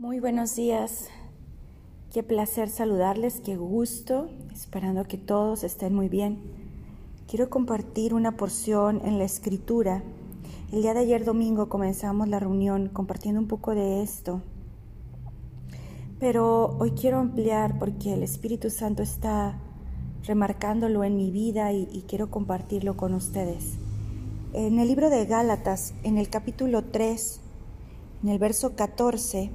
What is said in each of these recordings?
Muy buenos días. Qué placer saludarles, qué gusto, esperando que todos estén muy bien. Quiero compartir una porción en la escritura. El día de ayer domingo comenzamos la reunión compartiendo un poco de esto. Pero hoy quiero ampliar porque el Espíritu Santo está remarcándolo en mi vida y, y quiero compartirlo con ustedes. En el libro de Gálatas, en el capítulo 3, en el verso 14,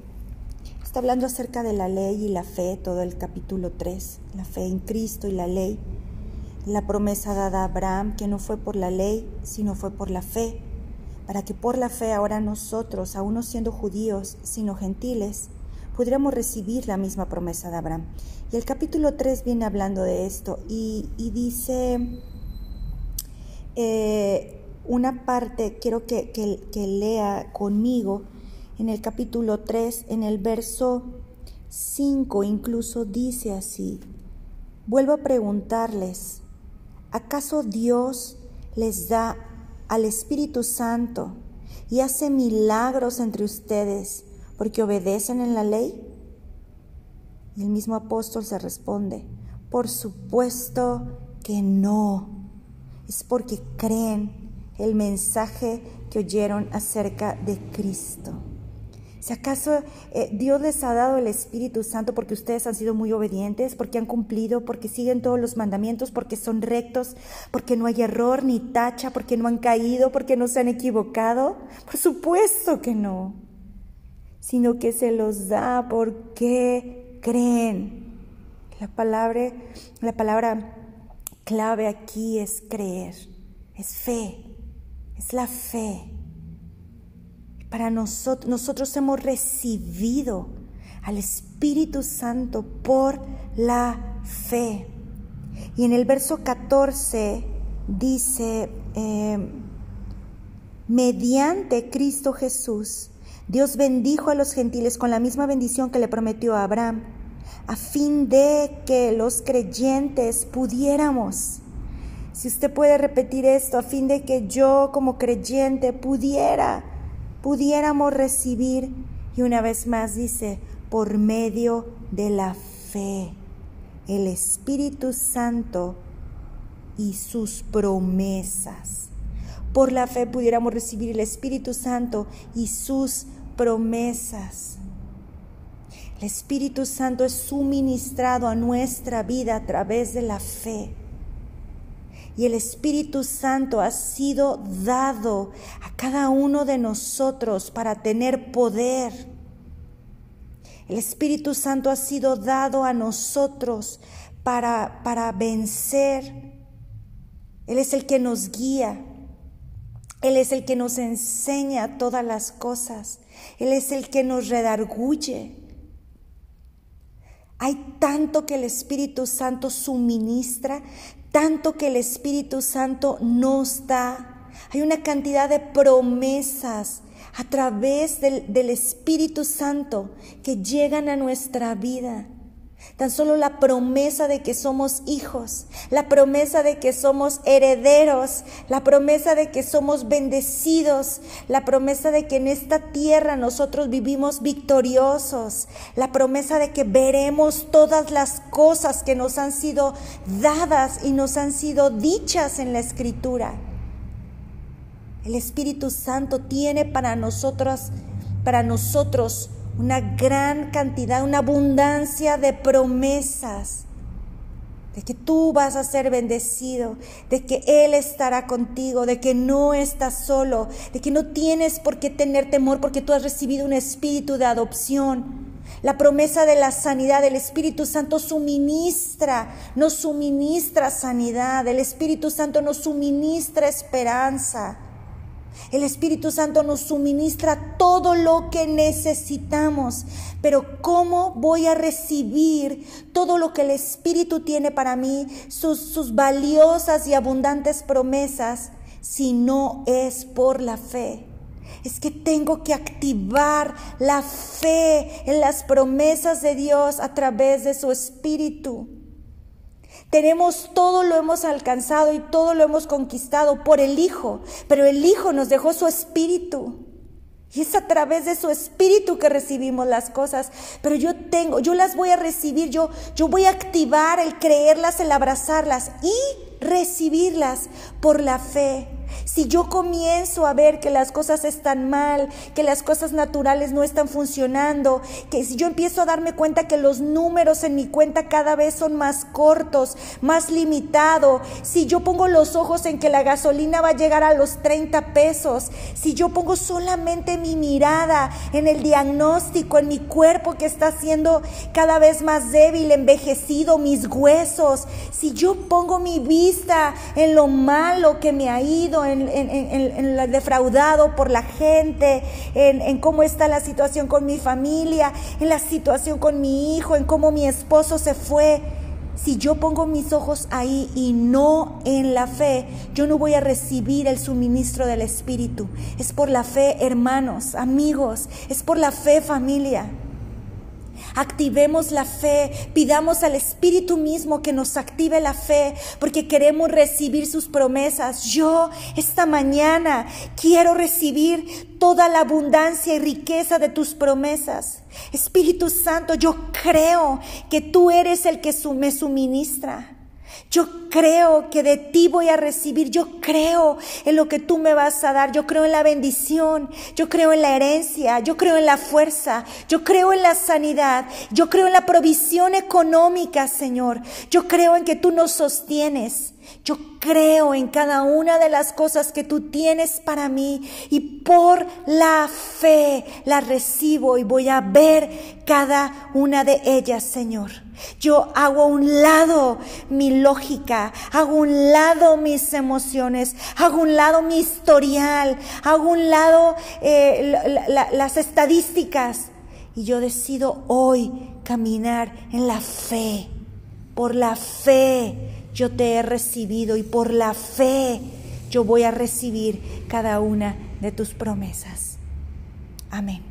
Está hablando acerca de la ley y la fe, todo el capítulo 3, la fe en Cristo y la ley, la promesa dada a Abraham, que no fue por la ley, sino fue por la fe, para que por la fe ahora nosotros, aún no siendo judíos, sino gentiles, pudiéramos recibir la misma promesa de Abraham. Y el capítulo 3 viene hablando de esto y, dice eh, una parte, quiero que, que lea conmigo, en el capítulo 3, en el verso 5 incluso dice así, vuelvo a preguntarles, ¿acaso Dios les da al Espíritu Santo y hace milagros entre ustedes porque obedecen en la ley? Y el mismo apóstol se responde, por supuesto que no, es porque creen el mensaje que oyeron acerca de Cristo. Si acaso eh, Dios les ha dado el Espíritu Santo porque ustedes han sido muy obedientes, porque han cumplido, porque siguen todos los mandamientos, porque son rectos, porque no hay error ni tacha, porque no han caído, porque no se han equivocado. Por supuesto que no, sino que se los da porque creen. La palabra, la palabra clave aquí es creer, es fe, es la fe. Para nosotros, nosotros hemos recibido al Espíritu Santo por la fe. Y en el verso 14 dice, em, mediante Cristo Jesús, Dios bendijo a los gentiles con la misma bendición que le prometió a Abraham, a fin de que los creyentes pudiéramos. Si usted puede repetir esto, a fin de que yo como creyente pudiera pudiéramos recibir, y una vez más dice, por medio de la fe, el Espíritu Santo y sus promesas. Por la fe pudiéramos recibir el Espíritu Santo y sus promesas. El Espíritu Santo es suministrado a nuestra vida a través de la fe y el Espíritu Santo ha sido dado a cada uno de nosotros para tener poder. El Espíritu Santo ha sido dado a nosotros para, para vencer. Él es el que nos guía. Él es el que nos enseña todas las cosas. Él es el que nos redarguye. Hay tanto que el Espíritu Santo suministra, tanto que el Espíritu Santo nos da. Hay una cantidad de promesas a través del, del, Espíritu Santo que llegan a nuestra vida. Tan solo la promesa de que somos hijos, la promesa de que somos herederos, la promesa de que somos bendecidos, la promesa de que en esta tierra nosotros vivimos victoriosos, la promesa de que veremos todas las cosas que nos han sido dadas y nos han sido dichas en la escritura. El Espíritu Santo tiene para nosotros, para nosotros una gran cantidad, una abundancia de promesas de que tú vas a ser bendecido, de que Él estará contigo, de que no estás solo, de que no tienes por qué tener temor porque tú has recibido un espíritu de adopción. La promesa de la sanidad del Espíritu Santo suministra, nos suministra sanidad, el Espíritu Santo nos suministra esperanza. El Espíritu Santo nos suministra todo lo que necesitamos, pero ¿cómo voy a recibir todo lo que el Espíritu tiene para mí, sus, valiosas y abundantes promesas, si no es por la fe? Es que tengo que activar la fe en las promesas de Dios a través de su Espíritu. Tenemos todo lo hemos alcanzado y todo lo hemos conquistado por el Hijo, pero el Hijo nos dejó su espíritu. Y es a través de su espíritu que recibimos las cosas. Pero yo tengo, yo las voy a recibir, yo, yo voy a activar el creerlas, el abrazarlas y recibirlas por la fe. Si yo comienzo a ver que las cosas están mal, que las cosas naturales no están funcionando, que si yo empiezo a darme cuenta que los números en mi cuenta cada vez son más cortos, más limitados, si yo pongo los ojos en que la gasolina va a llegar a los 30 pesos, si yo pongo solamente mi mirada en el diagnóstico, en mi cuerpo que está siendo cada vez más débil, envejecido, mis huesos, si yo pongo mi vista en lo malo que me ha ido, en, en, defraudado por la gente, en, cómo está la situación con mi familia, en la situación con mi hijo, en cómo mi esposo se fue. Si yo pongo mis ojos ahí y no en la fe, yo no voy a recibir el suministro del Espíritu. Es por la fe, hermanos, amigos, es por la fe, familia. Activemos la fe, pidamos al Espíritu mismo que nos active la fe, porque queremos recibir sus promesas. Yo esta mañana quiero recibir toda la abundancia y riqueza de tus promesas. Espíritu Santo, yo creo que tú eres el que me suministra. Yo creo que de ti voy a recibir, yo creo en lo que tú me vas a dar, yo creo en la bendición, yo creo en la herencia, yo creo en la fuerza, yo creo en la sanidad, yo creo en la provisión económica, Señor, yo creo en que tú nos sostienes. Yo creo en cada una de las cosas que tú tienes para mí y por la fe las recibo y voy a ver cada una de ellas, Señor. Yo hago a un lado mi lógica, hago a un lado mis emociones, hago a un lado mi historial, hago a un lado eh, las estadísticas y yo decido hoy caminar en la fe, por la fe yo te he recibido y por la fe yo voy a recibir cada una de tus promesas. Amén.